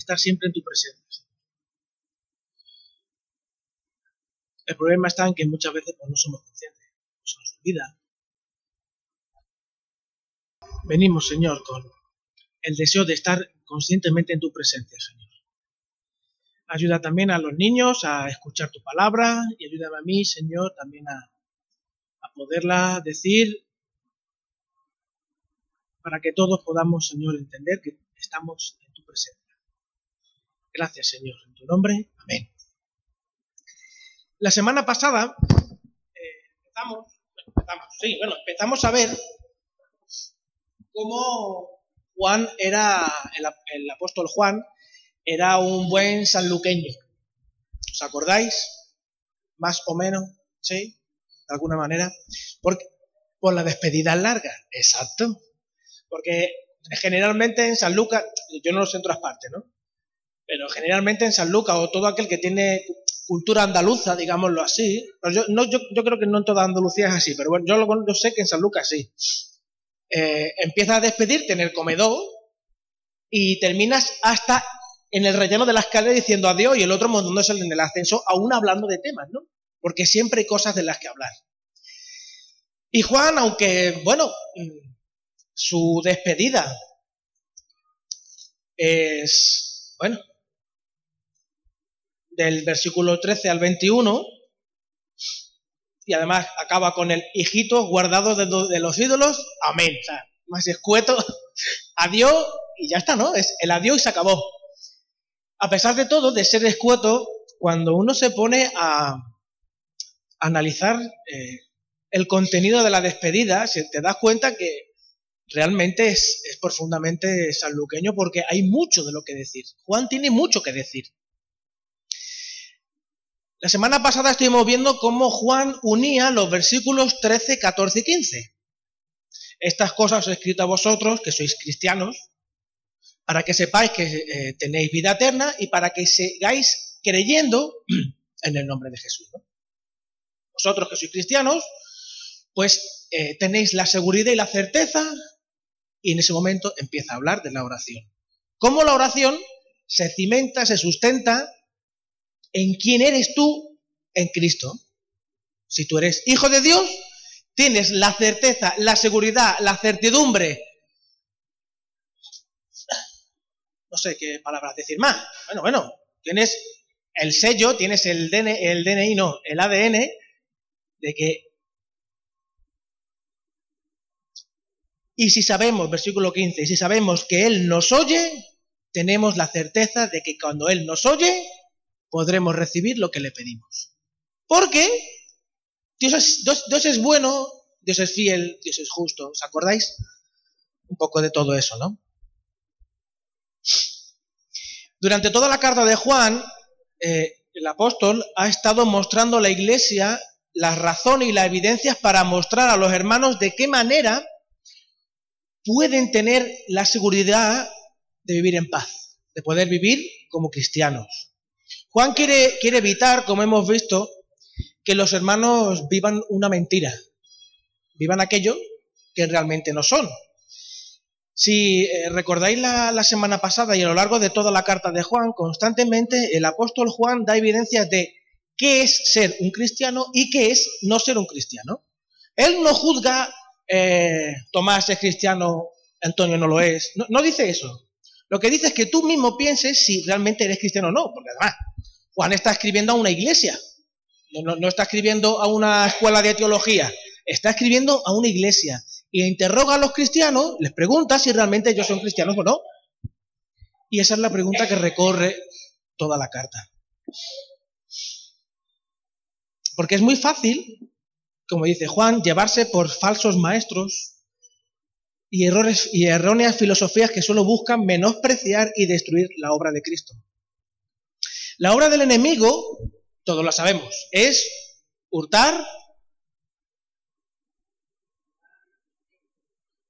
estar siempre en tu presencia. El problema está en que muchas veces pues, no somos conscientes, se nos olvida. Venimos, Señor, con el deseo de estar conscientemente en tu presencia, Señor. Ayuda también a los niños a escuchar tu palabra y ayúdame a mí, Señor, también a, a poderla decir para que todos podamos, Señor, entender que estamos en tu presencia. Gracias, Señor, en tu nombre. Amén. La semana pasada eh, empezamos, empezamos, sí, bueno, empezamos a ver cómo Juan era, el, apóstol Juan, era un buen sanluqueño. ¿Os acordáis? Más o menos, ¿sí? De alguna manera. Por la despedida larga, exacto. Porque generalmente en San Lucas, yo no lo sé en otras partes, ¿no? Pero generalmente en San Lucas o todo aquel que tiene cultura andaluza, digámoslo así, yo, no, yo, creo que no en toda Andalucía es así, pero bueno, yo, lo, sé que en San Lucas sí. Eh, empiezas a despedirte en el comedor y terminas hasta en el relleno de la escalera diciendo adiós y el otro montándose en el ascenso, aún hablando de temas, ¿no? Porque siempre hay cosas de las que hablar. Y Juan, aunque, bueno, su despedida es, bueno, del versículo 13 al 21, y además acaba con el hijito guardado de, los ídolos, amén. Más escueto, adiós y ya está, ¿no? Es el adiós y se acabó. A pesar de todo, de ser escueto, cuando uno se pone a, analizar eh, el contenido de la despedida, se te das cuenta que realmente es, es profundamente sanluqueño porque hay mucho de lo que decir. Juan tiene mucho que decir. La semana pasada estuvimos viendo cómo Juan unía los versículos 13, 14 y 15. Estas cosas os he escrito a vosotros, que sois cristianos, para que sepáis que eh, tenéis vida eterna y para que sigáis creyendo en el nombre de Jesús. Vosotros que sois cristianos, pues eh, tenéis la seguridad y la certeza y en ese momento empieza a hablar de la oración. ¿Cómo la oración se cimenta, se sustenta en quién eres tú en Cristo. Si tú eres hijo de Dios, tienes la certeza, la seguridad, la certidumbre. No sé qué palabras decir más. Bueno, bueno, tienes el sello, tienes el DNI, el DNI no, el ADN de que Y si sabemos, versículo 15, si sabemos que Él nos oye, tenemos la certeza de que cuando Él nos oye, podremos recibir lo que le pedimos. Porque Dios es, bueno, Dios es fiel, Dios es justo. ¿Os acordáis? Un poco de todo eso, ¿no? Durante toda la carta de Juan, eh, el apóstol ha estado mostrando a la iglesia las razones y las evidencias para mostrar a los hermanos de qué manera pueden tener la seguridad de vivir en paz, de poder vivir como cristianos. Juan quiere, quiere evitar, como hemos visto, que los hermanos vivan una mentira, vivan aquello que realmente no son. Si eh, recordáis la, semana pasada y a lo largo de toda la carta de Juan, constantemente el apóstol Juan da evidencias de qué es ser un cristiano y qué es no ser un cristiano. Él no juzga, eh, Tomás es cristiano, Antonio no lo es, no, no dice eso. Lo que dice es que tú mismo pienses si realmente eres cristiano o no, porque además Juan está escribiendo a una iglesia, no, está escribiendo a una escuela de teología, está escribiendo a una iglesia y interroga a los cristianos, les pregunta si realmente ellos son cristianos o no. Y esa es la pregunta que recorre toda la carta. Porque es muy fácil, como dice Juan, llevarse por falsos maestros y errores y erróneas filosofías que solo buscan menospreciar y destruir la obra de Cristo. La obra del enemigo, todos la sabemos, es hurtar,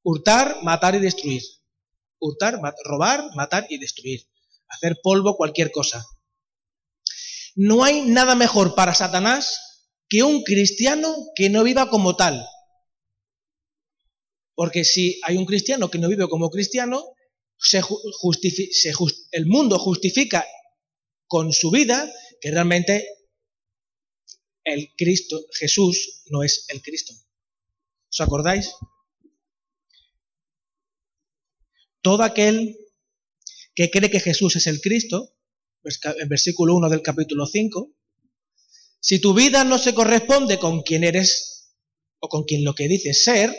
hurtar, matar y destruir. Hurtar, robar, matar y destruir. Hacer polvo cualquier cosa. No hay nada mejor para Satanás que un cristiano que no viva como tal, porque si hay un cristiano que no vive como cristiano, el mundo justifica con su vida que realmente el Cristo, Jesús, no es el Cristo. ¿Os acordáis? Todo aquel que cree que Jesús es el Cristo, en versículo 1 del capítulo 5, si tu vida no se corresponde con quien eres o con quien lo que dices ser,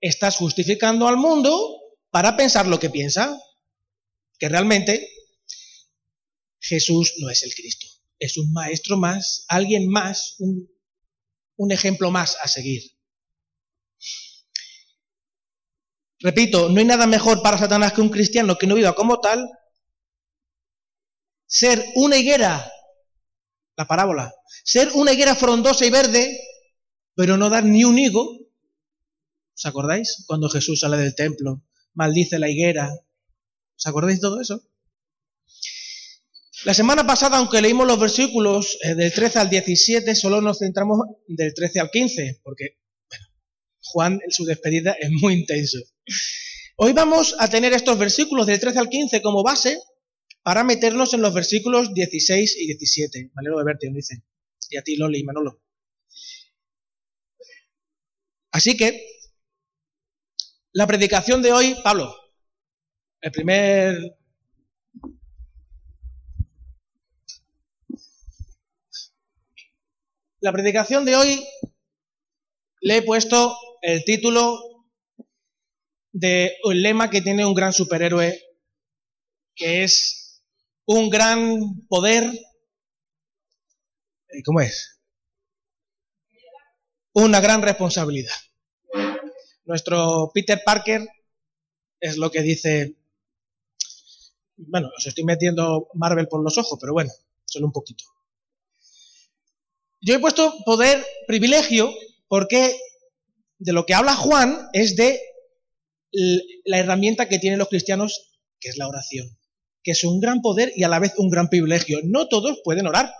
estás justificando al mundo para pensar lo que piensa, que realmente Jesús no es el Cristo, es un maestro más, alguien más, un, un ejemplo más a seguir. Repito, no hay nada mejor para Satanás que un cristiano que no viva como tal, ser una higuera, la parábola, ser una higuera frondosa y verde, pero no dar ni un higo. ¿Os acordáis? Cuando Jesús sale del templo, maldice la higuera. ¿Os acordáis de todo eso? La semana pasada, aunque leímos los versículos eh, del 13 al 17, solo nos centramos del 13 al 15, porque Juan en su despedida es muy intenso. Hoy vamos a tener estos versículos del 13 al 15 como base para meternos en los versículos 16 y 17. Me de verte, dice. Y a ti, Loli y Manolo. Así que, la predicación de hoy, Pablo, el primer... La predicación de hoy le he puesto el título de un lema que tiene un gran superhéroe, que es un gran poder. ¿Cómo es? Una gran responsabilidad. Nuestro Peter Parker es lo que dice. Bueno, os estoy metiendo Marvel por los ojos, pero bueno, solo un poquito. Yo he puesto poder, privilegio, porque de lo que habla Juan es de la herramienta que tienen los cristianos, que es la oración, que es un gran poder y a la vez un gran privilegio. No todos pueden orar.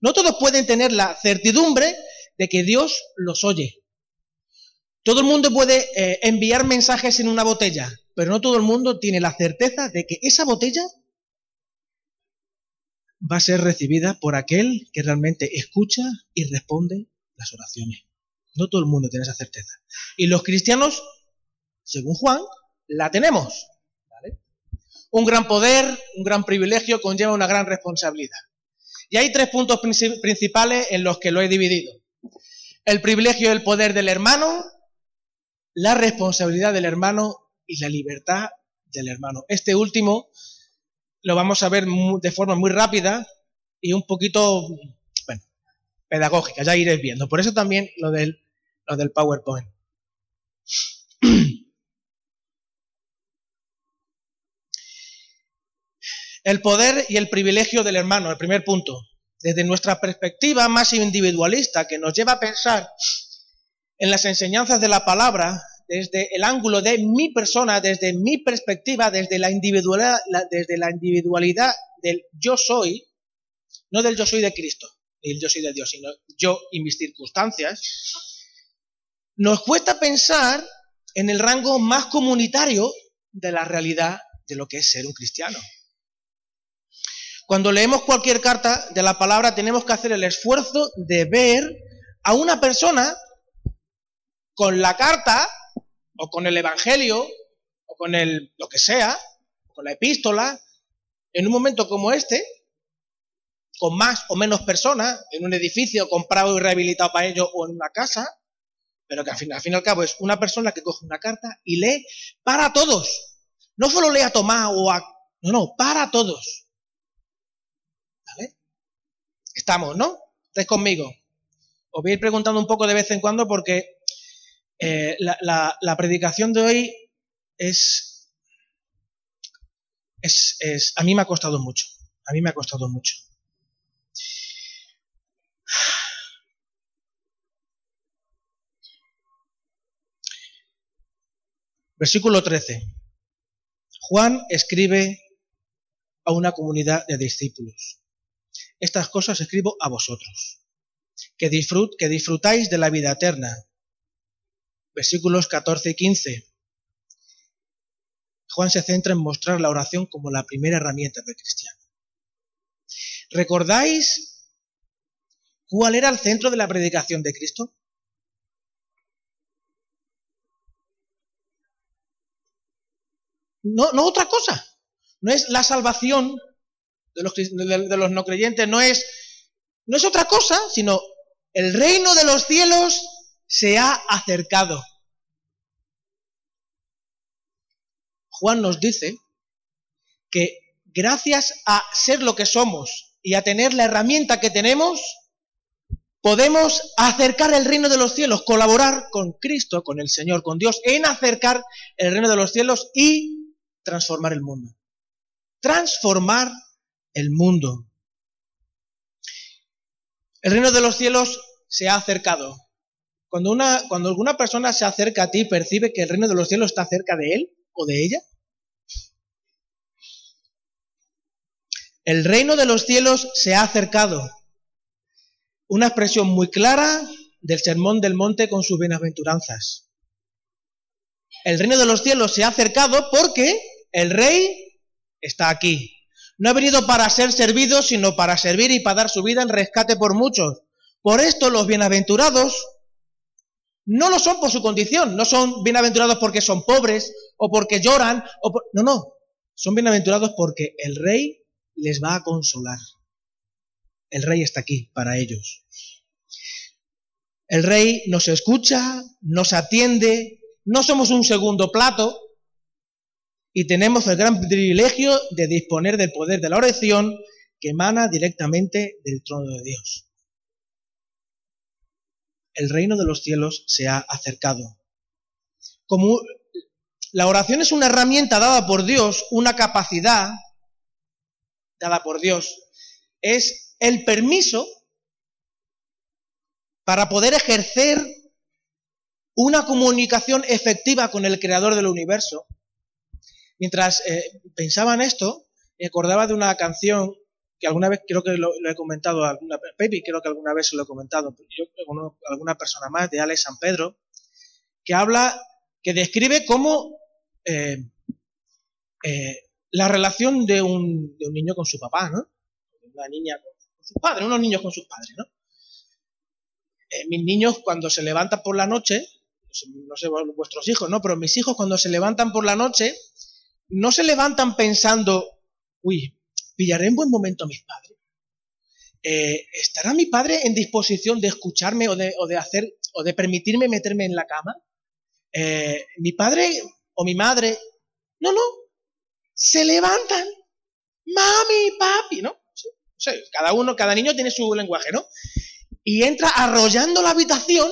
No todos pueden tener la certidumbre de que Dios los oye. Todo el mundo puede eh, enviar mensajes en una botella, pero no todo el mundo tiene la certeza de que esa botella va a ser recibida por aquel que realmente escucha y responde las oraciones. No todo el mundo tiene esa certeza. Y los cristianos, según Juan, la tenemos. Un gran poder, un gran privilegio conlleva una gran responsabilidad. Y hay tres puntos principales en los que lo he dividido. El privilegio y el poder del hermano, la responsabilidad del hermano y la libertad del hermano. Este último lo vamos a ver de forma muy rápida y un poquito, bueno, pedagógica, ya iréis viendo. Por eso también lo del lo del PowerPoint. El poder y el privilegio del hermano, el primer punto. Desde nuestra perspectiva más individualista, que nos lleva a pensar en las enseñanzas de la palabra desde el ángulo de mi persona, desde mi perspectiva, desde la individualidad, desde la individualidad del yo soy, no del yo soy de Cristo, ni el yo soy de Dios, sino yo y mis circunstancias, nos cuesta pensar en el rango más comunitario de la realidad de lo que es ser un cristiano. Cuando leemos cualquier carta de la palabra tenemos que hacer el esfuerzo de ver a una persona con la carta o con el evangelio o con el lo que sea, con la epístola, en un momento como este, con más o menos personas, en un edificio comprado y rehabilitado para ello o en una casa, pero que al fin, al fin y al cabo es una persona que coge una carta y lee para todos. No solo lee a Tomás o a... No, no, para todos. ¿Vale? Estamos, ¿no? Estáis conmigo. Os voy a ir preguntando un poco de vez en cuando porque eh, la, la, predicación de hoy es, es, es... A mí me ha costado mucho. A mí me ha costado mucho. Versículo 13. Juan escribe a una comunidad de discípulos. Estas cosas escribo a vosotros, que, disfrut, que disfrutáis de la vida eterna. Versículos 14 y 15. Juan se centra en mostrar la oración como la primera herramienta del cristiano. ¿Recordáis cuál era el centro de la predicación de Cristo? No, no otra cosa. No es la salvación de los, de los no creyentes, no es, no es otra cosa, sino el reino de los cielos se ha acercado. Juan nos dice que gracias a ser lo que somos y a tener la herramienta que tenemos, podemos acercar el reino de los cielos, colaborar con Cristo, con el Señor, con Dios, en acercar el reino de los cielos y transformar el mundo. Transformar el mundo. El reino de los cielos se ha acercado. Cuando, una, cuando alguna persona se acerca a ti, percibe que el reino de los cielos está cerca de él o de ella. El reino de los cielos se ha acercado. Una expresión muy clara del sermón del monte con sus bienaventuranzas. El reino de los cielos se ha acercado porque el rey está aquí. No ha venido para ser servido, sino para servir y para dar su vida en rescate por muchos. Por esto los bienaventurados no lo son por su condición, no son bienaventurados porque son pobres o porque lloran, o no, no, son bienaventurados porque el rey les va a consolar. El rey está aquí para ellos. El rey nos escucha, nos atiende, no somos un segundo plato, y tenemos el gran privilegio de disponer del poder de la oración que emana directamente del trono de Dios. El reino de los cielos se ha acercado. Como la oración es una herramienta dada por Dios, una capacidad dada por Dios, es el permiso para poder ejercer una comunicación efectiva con el creador del universo Mientras eh, pensaba en esto, me acordaba de una canción que alguna vez creo que lo, he comentado, alguna, Pepe creo que alguna vez se lo he comentado, yo con alguna persona más, de Alex San Pedro, que habla, que describe cómo eh, eh, la relación de un, de un, niño con su papá, ¿no? Una niña con, con sus padres, unos niños con sus padres, ¿no? mis niños cuando se levantan por la noche, no sé vuestros hijos, ¿no? Pero mis hijos cuando se levantan por la noche, no se levantan pensando, uy, pillaré en buen momento a mis padres. Eh, ¿Estará mi padre en disposición de escucharme o de, hacer o de permitirme meterme en la cama? Eh, ¿Mi padre o mi madre? No, no. Se levantan. Mami, papi, ¿no? cada uno, cada niño tiene su lenguaje, ¿no? Y entra arrollando la habitación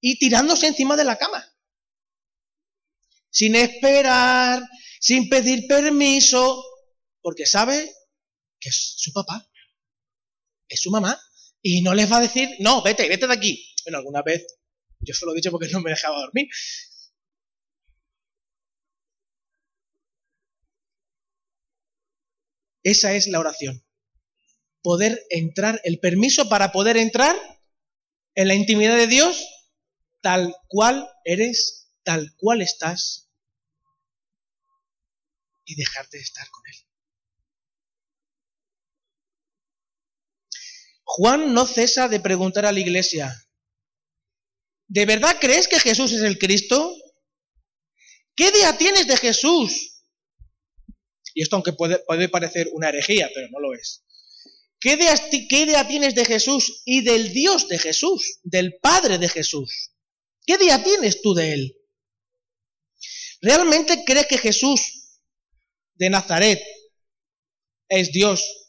y tirándose encima de la cama sin esperar, sin pedir permiso, porque sabe que es su papá, es su mamá, y no les va a decir, no, vete, vete de aquí. Bueno, alguna vez yo se lo he dicho porque no me dejaba dormir. Esa es la oración. Poder entrar, el permiso para poder entrar en la intimidad de Dios tal cual eres, tal cual estás y dejarte de estar con Él. Juan no cesa de preguntar a la iglesia, ¿de verdad crees que Jesús es el Cristo? ¿Qué idea tienes de Jesús? Y esto aunque puede, parecer una herejía, pero no lo es. ¿Qué ¿Qué idea tienes de Jesús y del Dios de Jesús, del Padre de Jesús? ¿Qué idea tienes tú de Él? ¿Realmente crees que Jesús de Nazaret es Dios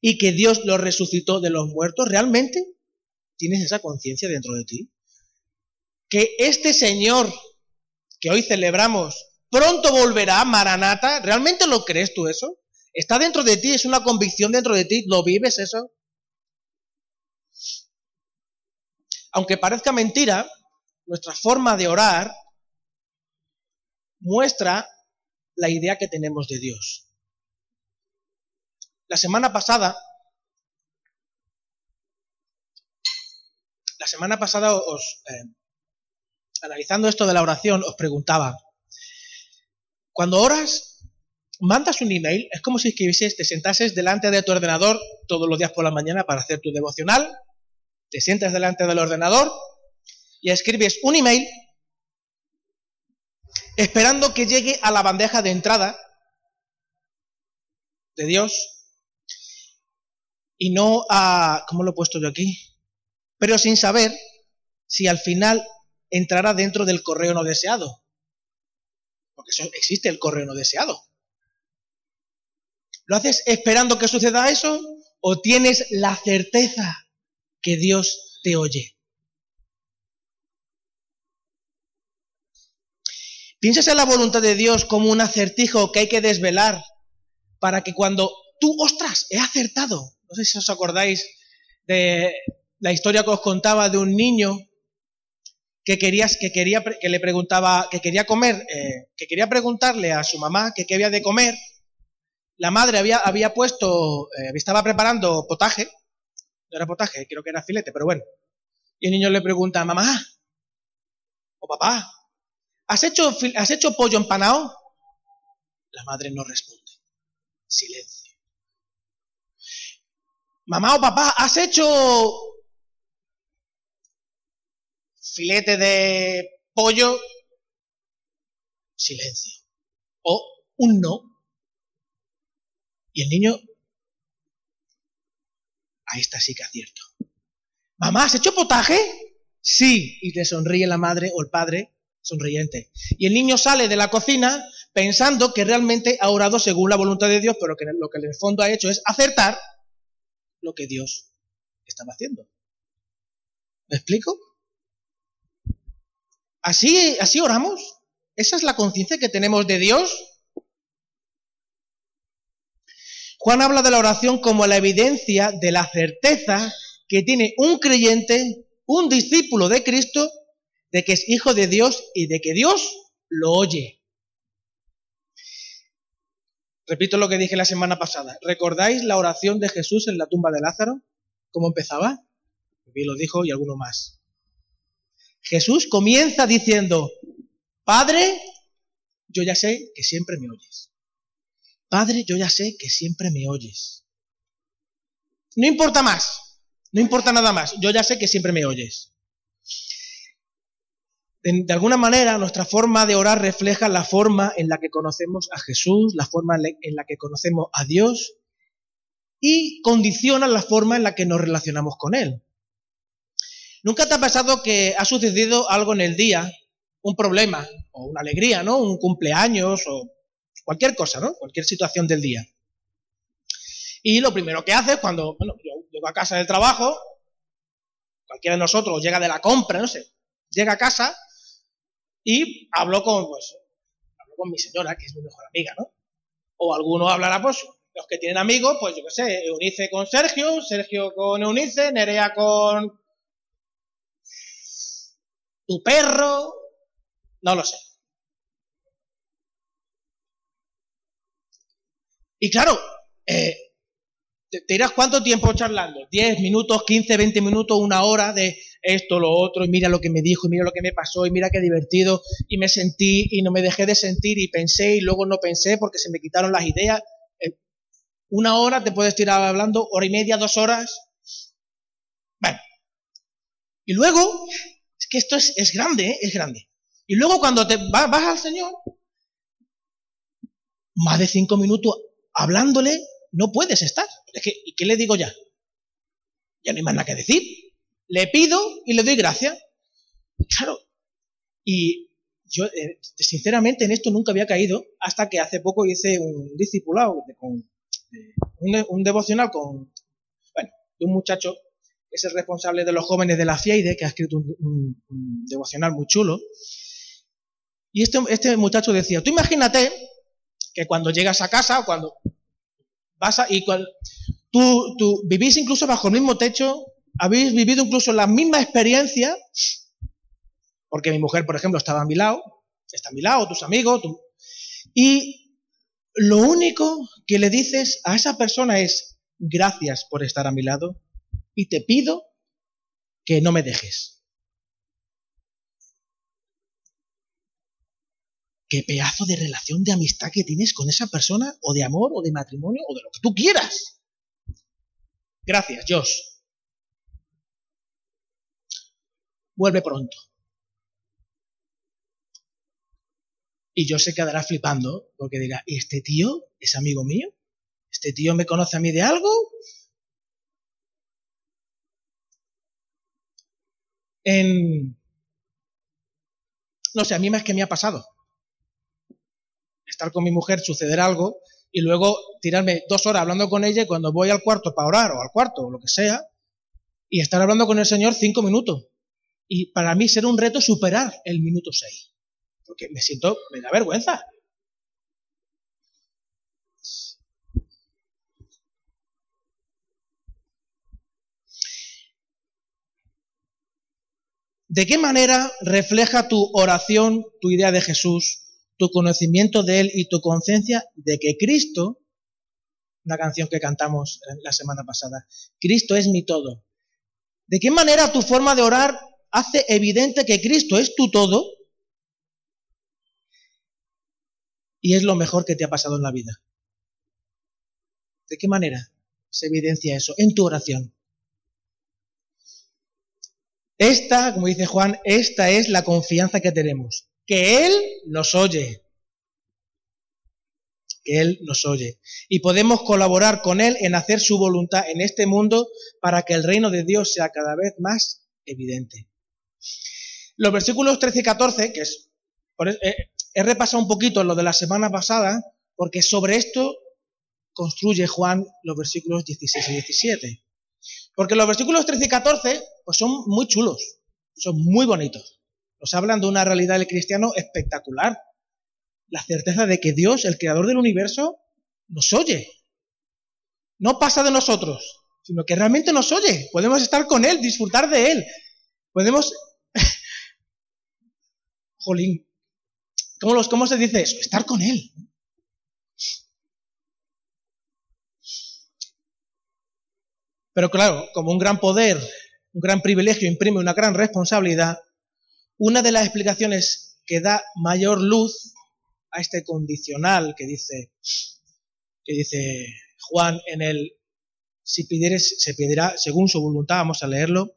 y que Dios lo resucitó de los muertos, ¿realmente tienes esa conciencia dentro de ti? Que este Señor que hoy celebramos pronto volverá, Maranata, ¿realmente lo crees tú eso? ¿Está dentro de ti? ¿Es una convicción dentro de ti? ¿Lo vives eso? Aunque parezca mentira, nuestra forma de orar muestra la idea que tenemos de Dios. La semana pasada, la semana pasada os, eh, analizando esto de la oración, os preguntaba, Cuando oras, mandas un email, es como si escribieses, te sentases delante de tu ordenador todos los días por la mañana para hacer tu devocional, te sientas delante del ordenador y escribes un email esperando que llegue a la bandeja de entrada de Dios y no a, ¿cómo lo he puesto yo aquí? Pero sin saber si al final entrará dentro del correo no deseado. Porque eso existe el correo no deseado. ¿Lo haces esperando que suceda eso o tienes la certeza que Dios te oye? ¿Piensas en la voluntad de Dios como un acertijo que hay que desvelar para que cuando tú, ostras, he acertado, no sé si os acordáis de la historia que os contaba de un niño que, quería, que, quería, que le preguntaba, que quería comer, eh, que quería preguntarle a su mamá qué había de comer. La madre había, había puesto, eh, estaba preparando potaje, no era potaje, creo que era filete, pero bueno. Y el niño le pregunta, mamá, o papá, ¿has hecho, ¿has hecho pollo empanado? La madre no responde. Silencio. Mamá o papá, ¿has hecho filete de pollo? Silencio. O un no. Y el niño, ahí está sí que acierto. Mamá, ¿has hecho potaje? Sí. Y te sonríe la madre o el padre sonriente. Y el niño sale de la cocina pensando que realmente ha orado según la voluntad de Dios, pero que lo que en el fondo ha hecho es acertar lo que Dios estaba haciendo. ¿Me explico? Así, así oramos. Esa es la conciencia que tenemos de Dios. Juan habla de la oración como la evidencia de la certeza que tiene un creyente, un discípulo de Cristo, de que es hijo de Dios y de que Dios lo oye. Repito lo que dije la semana pasada. ¿Recordáis la oración de Jesús en la tumba de Lázaro? ¿Cómo empezaba? Y lo dijo y alguno más. Jesús comienza diciendo, Padre, yo ya sé que siempre me oyes. Padre, yo ya sé que siempre me oyes. No importa más, no importa nada más, yo ya sé que siempre me oyes de, alguna manera nuestra forma de orar refleja la forma en la que conocemos a Jesús, la forma en la que conocemos a Dios y condiciona la forma en la que nos relacionamos con Él. ¿Nunca te ha pasado que ha sucedido algo en el día, un problema o una alegría, ¿no? Un cumpleaños o cualquier cosa, ¿no? Cualquier situación del día. Y lo primero que haces cuando, bueno, yo llego a casa del trabajo, cualquiera de nosotros llega de la compra, no sé, llega a casa y hablo con, pues, hablo con mi señora, que es mi mejor amiga, ¿no? O alguno hablará, pues, los que tienen amigos, pues yo qué sé, Eunice con Sergio, Sergio con Eunice, Nerea con tu perro, no lo sé. Y claro, eh, te, dirás cuánto tiempo charlando, 10 minutos, 15, 20 minutos, una hora de esto, lo otro, y mira lo que me dijo, y mira lo que me pasó, y mira qué divertido, y me sentí, y no me dejé de sentir, y pensé, y luego no pensé porque se me quitaron las ideas. Eh, una hora te puedes tirar hablando, hora y media, dos horas. Bueno. Y luego, es que esto es, grande, ¿eh? es grande. Y luego cuando te vas, vas al Señor, más de cinco minutos hablándole, no puedes estar. Es que, ¿Y qué le digo ya? Ya no hay más nada que decir le pido y le doy gracias. Claro. Y yo, eh, sinceramente, en esto nunca había caído hasta que hace poco hice un discipulado, un, devocional con, bueno, un muchacho que es el responsable de los jóvenes de la FIAIDE, que ha escrito un, devocional muy chulo. Y este, este muchacho decía, tú imagínate que cuando llegas a casa, cuando vas a, y tú, tú vivís incluso bajo el mismo techo habéis vivido incluso la misma experiencia, porque mi mujer, por ejemplo, estaba a mi lado, está a mi lado, tus amigos, y lo único que le dices a esa persona es gracias por estar a mi lado y te pido que no me dejes. qué pedazo de relación de amistad que tienes con esa persona, o de amor, o de matrimonio, o de lo que tú quieras. Gracias, Josh. Vuelve pronto. Y yo se quedará flipando porque dirá, ¿y este tío es amigo mío? ¿Este tío me conoce a mí de algo? En... No sé, a mí más que me ha pasado. Estar con mi mujer, suceder algo y luego tirarme dos horas hablando con ella y cuando voy al cuarto para orar o al cuarto o lo que sea, y estar hablando con el Señor cinco minutos. Y para mí será un reto superar el minuto seis. Porque me siento, me da vergüenza. ¿De qué manera refleja tu oración tu idea de Jesús, tu conocimiento de Él y tu conciencia de que Cristo, una canción que cantamos la semana pasada, Cristo es mi todo? ¿De qué manera tu forma de orar hace evidente que Cristo es tu todo y es lo mejor que te ha pasado en la vida? ¿De qué manera se evidencia eso en tu oración? Esta, como dice Juan, esta es la confianza que tenemos, que Él nos oye, que Él nos oye. Y podemos colaborar con Él en hacer su voluntad en este mundo para que el reino de Dios sea cada vez más evidente. Los versículos 13 y 14, que es, eh, he repasado un poquito lo de la semana pasada, porque sobre esto construye Juan los versículos 16 y 17. Porque los versículos 13 y 14 pues son muy chulos, son muy bonitos. Nos hablan de una realidad del cristiano espectacular. La certeza de que Dios, el creador del universo, nos oye. No pasa de nosotros, sino que realmente nos oye. Podemos estar con Él, disfrutar de Él. Podemos... Jolín. ¿Cómo, ¿Cómo se dice eso? Estar con Él. Pero claro, como un gran poder, un gran privilegio imprime una gran responsabilidad, una de las explicaciones que da mayor luz a este condicional que dice, que dice Juan en el si pidieres, se pedirá según su voluntad, vamos a leerlo.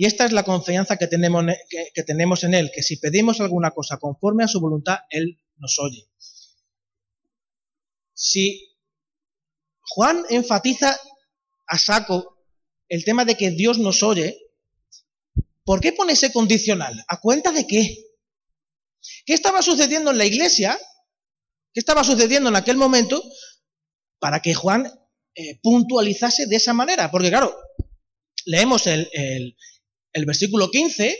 Y esta es la confianza que tenemos, que tenemos en Él, que si pedimos alguna cosa conforme a su voluntad, Él nos oye. Si Juan enfatiza a saco el tema de que Dios nos oye, ¿por qué pone ese condicional? ¿A cuenta de qué? ¿Qué estaba sucediendo en la iglesia? ¿Qué estaba sucediendo en aquel momento para que Juan eh, puntualizase de esa manera? Porque claro, leemos el, el, versículo 15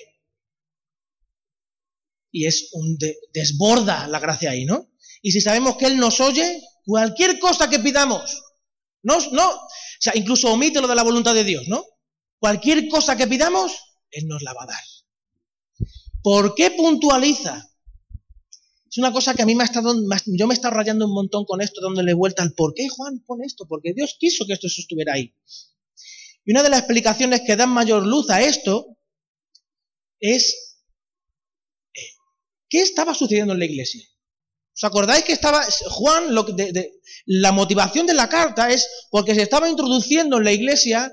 y es un desborda la gracia ahí, ¿no? Y si sabemos que Él nos oye, cualquier cosa que pidamos, no, no, o sea, incluso omite lo de la voluntad de Dios, ¿no? Cualquier cosa que pidamos, Él nos la va a dar. ¿Por qué puntualiza? Es una cosa que a mí me ha estado, yo me he estado rayando un montón con esto, dándole vuelta al por qué Juan pone esto, porque Dios quiso que esto estuviera ahí. Y una de las explicaciones que dan mayor luz a esto es eh, qué estaba sucediendo en la iglesia. ¿Os acordáis que estaba Juan, lo de, la motivación de la carta es porque se estaba introduciendo en la iglesia,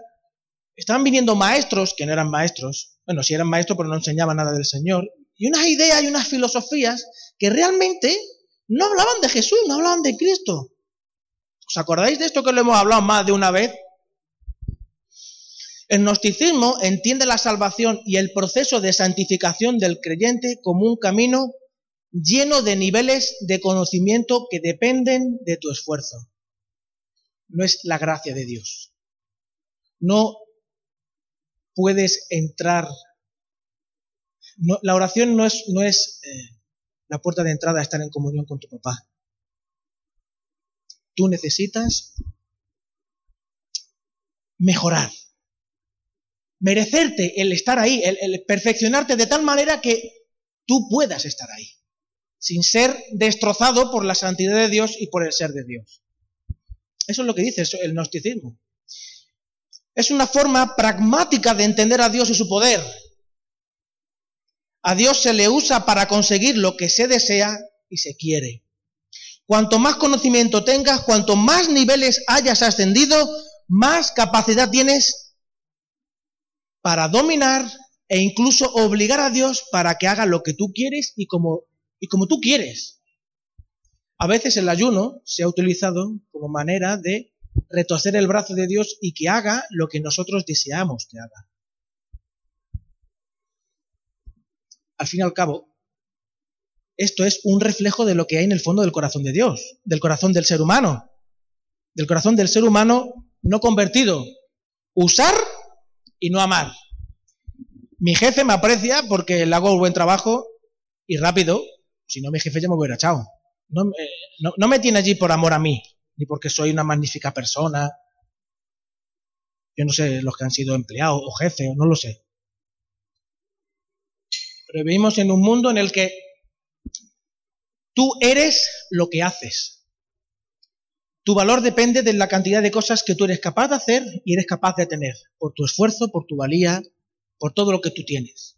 estaban viniendo maestros, que no eran maestros, bueno, sí eran maestros, pero no enseñaban nada del Señor, y unas ideas y unas filosofías que realmente no hablaban de Jesús, no hablaban de Cristo. ¿Os acordáis de esto que lo hemos hablado más de una vez? El gnosticismo entiende la salvación y el proceso de santificación del creyente como un camino lleno de niveles de conocimiento que dependen de tu esfuerzo. No es la gracia de Dios. No puedes entrar. la oración no es, eh, la puerta de entrada a estar en comunión con tu papá. Tú necesitas mejorar, merecerte el estar ahí, el perfeccionarte de tal manera que tú puedas estar ahí sin ser destrozado por la santidad de Dios y por el ser de Dios. Eso es lo que dice el gnosticismo. Es una forma pragmática de entender a Dios y su poder. A Dios se le usa para conseguir lo que se desea y se quiere. Cuanto más conocimiento tengas, cuanto más niveles hayas ascendido, más capacidad tienes para dominar e incluso obligar a Dios para que haga lo que tú quieres y como, y como tú quieres. A veces el ayuno se ha utilizado como manera de retorcer el brazo de Dios y que haga lo que nosotros deseamos que haga. Al fin y al cabo, esto es un reflejo de lo que hay en el fondo del corazón de Dios, del corazón del ser humano, del corazón del ser humano no convertido. Usar y no amar. Mi jefe me aprecia porque le hago un buen trabajo y rápido, si no mi jefe ya me hubiera echado. No, no, no me tiene allí por amor a mí, ni porque soy una magnífica persona. Yo no sé los que han sido empleados o jefes, no lo sé. Pero vivimos en un mundo en el que tú eres lo que haces. Tu valor depende de la cantidad de cosas que tú eres capaz de hacer y eres capaz de tener, por tu esfuerzo, por tu valía, por todo lo que tú tienes.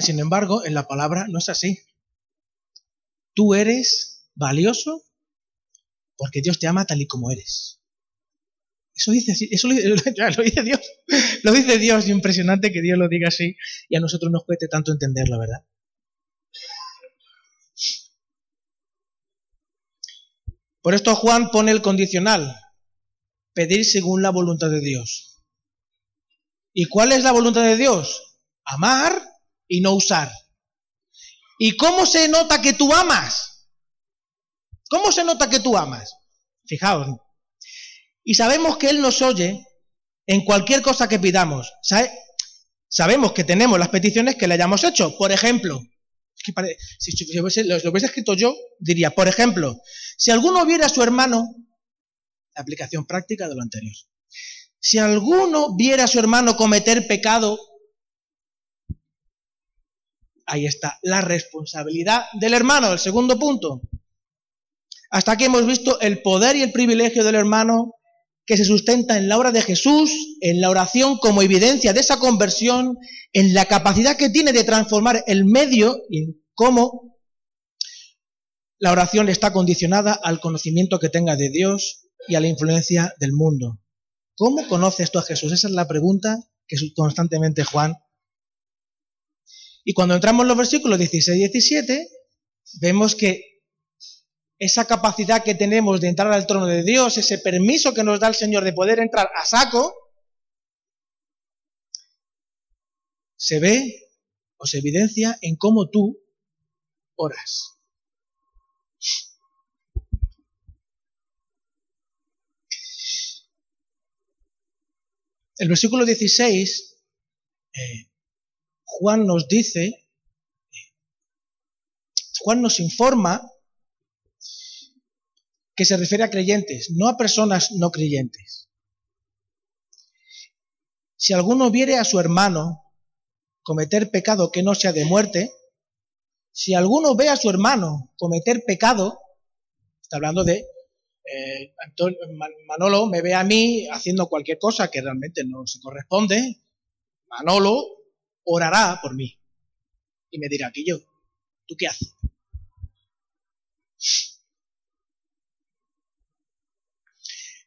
Sin embargo, en la palabra no es así. Tú eres valioso porque Dios te ama tal y como eres. Eso dice eso lo, dice Dios. Lo dice Dios, impresionante que Dios lo diga así y a nosotros nos cueste tanto entenderlo, ¿verdad? Por esto Juan pone el condicional, pedir según la voluntad de Dios. ¿Y cuál es la voluntad de Dios? Amar y no usar. ¿Y cómo se nota que tú amas? ¿Cómo se nota que tú amas? Fijaos. Y sabemos que Él nos oye en cualquier cosa que pidamos. Sabemos que tenemos las peticiones que le hayamos hecho. Por ejemplo, si, lo hubiese escrito yo, diría, por ejemplo, si alguno viera a su hermano, la aplicación práctica de lo anterior. Si alguno viera a su hermano cometer pecado Ahí está, la responsabilidad del hermano, el segundo punto. Hasta aquí hemos visto el poder y el privilegio del hermano que se sustenta en la obra de Jesús, en la oración como evidencia de esa conversión, en la capacidad que tiene de transformar el medio y en cómo la oración está condicionada al conocimiento que tenga de Dios y a la influencia del mundo. ¿Cómo conoces tú a Jesús? Esa es la pregunta que constantemente Juan y cuando entramos en los versículos 16 y 17, vemos que esa capacidad que tenemos de entrar al trono de Dios, ese permiso que nos da el Señor de poder entrar a saco, se ve o se evidencia en cómo tú oras. El versículo 16 Juan nos dice, Juan nos informa que se refiere a creyentes, no a personas no creyentes. Si alguno viere a su hermano cometer pecado que no sea de muerte, si alguno ve a su hermano cometer pecado, está hablando de eh, Manolo me ve a mí haciendo cualquier cosa que realmente no se corresponde, Manolo orará por mí. Y me dirá, que yo, ¿tú qué haces?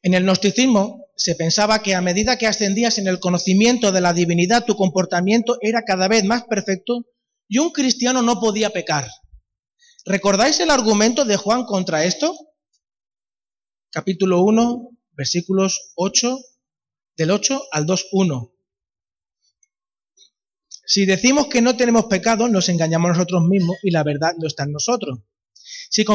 En el gnosticismo se pensaba que a medida que ascendías en el conocimiento de la divinidad, tu comportamiento era cada vez más perfecto y un cristiano no podía pecar. ¿Recordáis el argumento de Juan contra esto? Capítulo 1, versículos 8, del 8 al 2.1. Si decimos que no tenemos pecado, nos engañamos nosotros mismos y la verdad no está en nosotros. Si,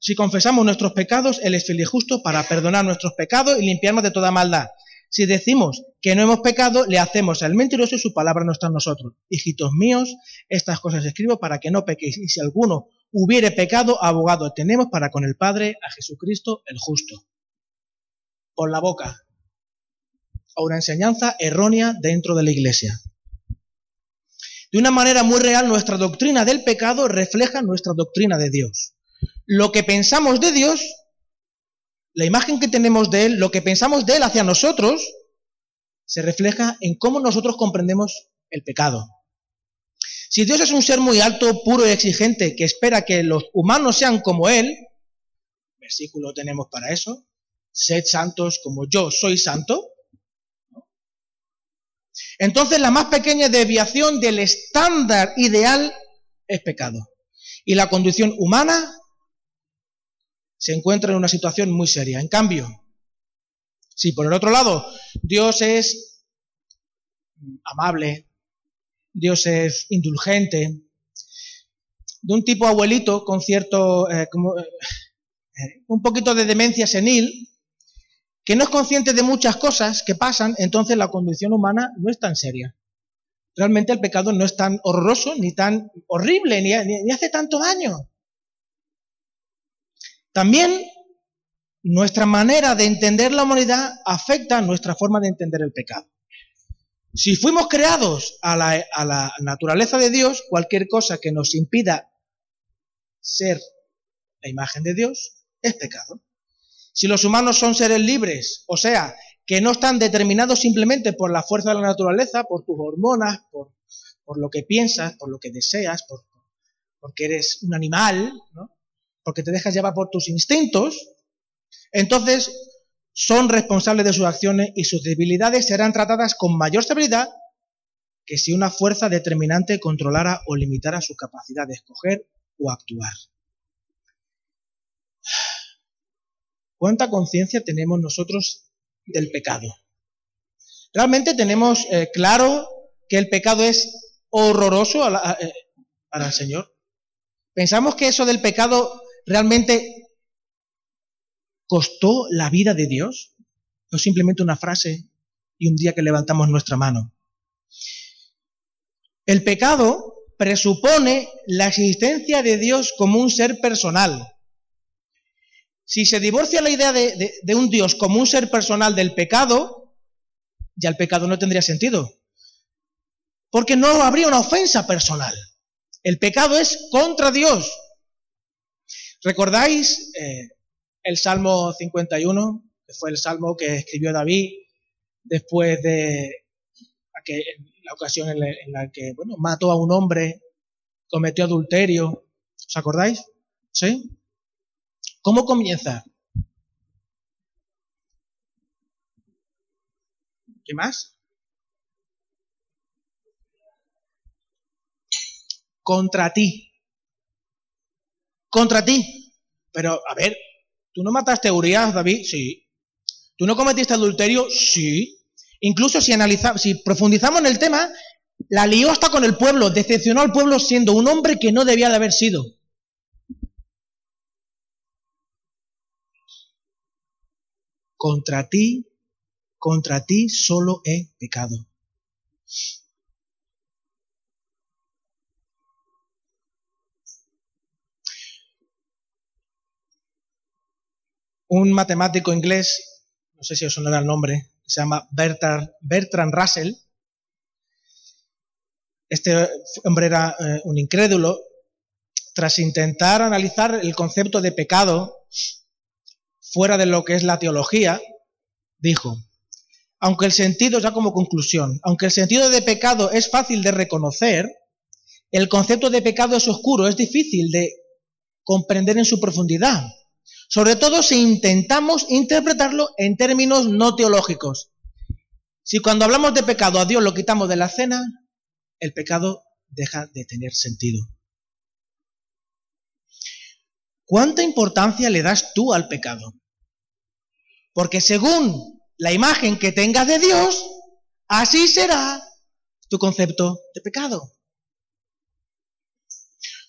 si confesamos nuestros pecados, Él es fiel y justo para perdonar nuestros pecados y limpiarnos de toda maldad. Si decimos que no hemos pecado, le hacemos al mentiroso y su palabra no está en nosotros. Hijitos míos, estas cosas escribo para que no pequéis. Y si alguno hubiere pecado, abogado tenemos para con el Padre a Jesucristo el justo. Por la boca. A una enseñanza errónea dentro de la iglesia. De una manera muy real, nuestra doctrina del pecado refleja nuestra doctrina de Dios. Lo que pensamos de Dios, la imagen que tenemos de Él, lo que pensamos de Él hacia nosotros, se refleja en cómo nosotros comprendemos el pecado. Si Dios es un ser muy alto, puro y exigente, que espera que los humanos sean como Él, versículo tenemos para eso, sed santos como yo soy santo, entonces la más pequeña desviación del estándar ideal es pecado. Y la condición humana se encuentra en una situación muy seria. En cambio, si por el otro lado Dios es amable, Dios es indulgente, de un tipo abuelito con cierto, eh, como, eh, eh, un poquito de demencia senil, que no es consciente de muchas cosas que pasan, entonces la condición humana no es tan seria. Realmente el pecado no es tan horroroso, ni tan horrible, ni, ni hace tanto daño. También nuestra manera de entender la humanidad afecta nuestra forma de entender el pecado. Si fuimos creados a la, naturaleza de Dios, cualquier cosa que nos impida ser la imagen de Dios es pecado. Si los humanos son seres libres, o sea, que no están determinados simplemente por la fuerza de la naturaleza, por tus hormonas, por, lo que piensas, por lo que deseas, por, porque eres un animal, porque te dejas llevar por tus instintos, entonces son responsables de sus acciones y sus debilidades serán tratadas con mayor severidad que si una fuerza determinante controlara o limitara su capacidad de escoger o actuar. ¿Cuánta conciencia tenemos nosotros del pecado? Realmente tenemos eh, claro que el pecado es horroroso eh, para el Señor. Pensamos que eso del pecado realmente costó la vida de Dios? No simplemente una frase y un día que levantamos nuestra mano. El pecado presupone la existencia de Dios como un ser personal. Si se divorcia la idea de, de, un Dios como un ser personal del pecado, ya el pecado no tendría sentido. Porque no habría una ofensa personal. El pecado es contra Dios. ¿Recordáis eh, el Salmo 51, que fue el salmo que escribió David después de la ocasión en la, que bueno, mató a un hombre, cometió adulterio. ¿Os acordáis? ¿Sí? ¿Cómo comienza? ¿Qué más? Contra ti. Contra ti. Pero, a ver, ¿Tú no mataste a David? Sí. ¿Tú no cometiste adulterio? Sí. Incluso si, analizamos, si profundizamos en el tema, la lió hasta con el pueblo, decepcionó al pueblo siendo un hombre que no debía de haber sido. Contra ti, contra ti solo he pecado. Un matemático inglés, no sé si os sonará el nombre, se llama Bertrand, Russell. Este hombre era eh, un incrédulo. Tras intentar analizar el concepto de pecado fuera de lo que es la teología, dijo, aunque el sentido, ya como conclusión, aunque el sentido de pecado es fácil de reconocer, el concepto de pecado es oscuro, es difícil de comprender en su profundidad. Sobre todo si intentamos interpretarlo en términos no teológicos. Si cuando hablamos de pecado a Dios lo quitamos de la cena, el pecado deja de tener sentido. ¿Cuánta importancia le das tú al pecado? Porque según la imagen que tengas de Dios, así será tu concepto de pecado.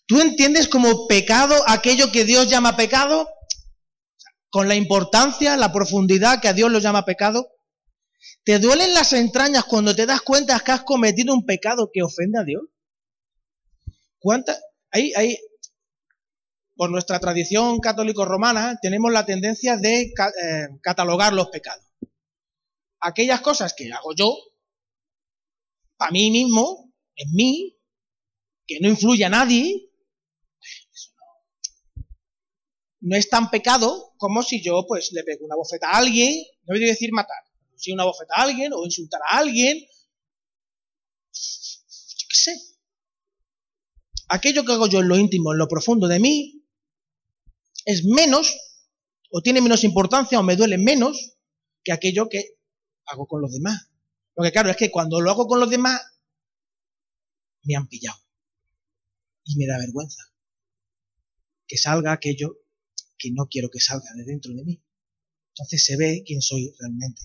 ¿Tú entiendes como pecado aquello que Dios llama pecado? Con la importancia, la profundidad que a Dios lo llama pecado? ¿Te duelen las entrañas cuando te das cuenta que has cometido un pecado que ofende a Dios? ¿Cuántas? Ahí, ahí, por nuestra tradición católico-romana, tenemos la tendencia de eh, catalogar los pecados. Aquellas cosas que hago yo, para mí mismo, en mí, que no influye a nadie, no es tan pecado como si yo pues le pego una bofeta a alguien, no voy a decir matar, si una bofeta a alguien o insultar a alguien. Yo qué sé. Aquello que hago yo en lo íntimo, en lo profundo de mí, es menos, o tiene menos importancia, o me duele menos que aquello que hago con los demás. Porque claro, es que cuando lo hago con los demás, me han pillado. Y me da vergüenza. Que salga aquello que no quiero que salga de dentro de mí. Entonces se ve quién soy realmente.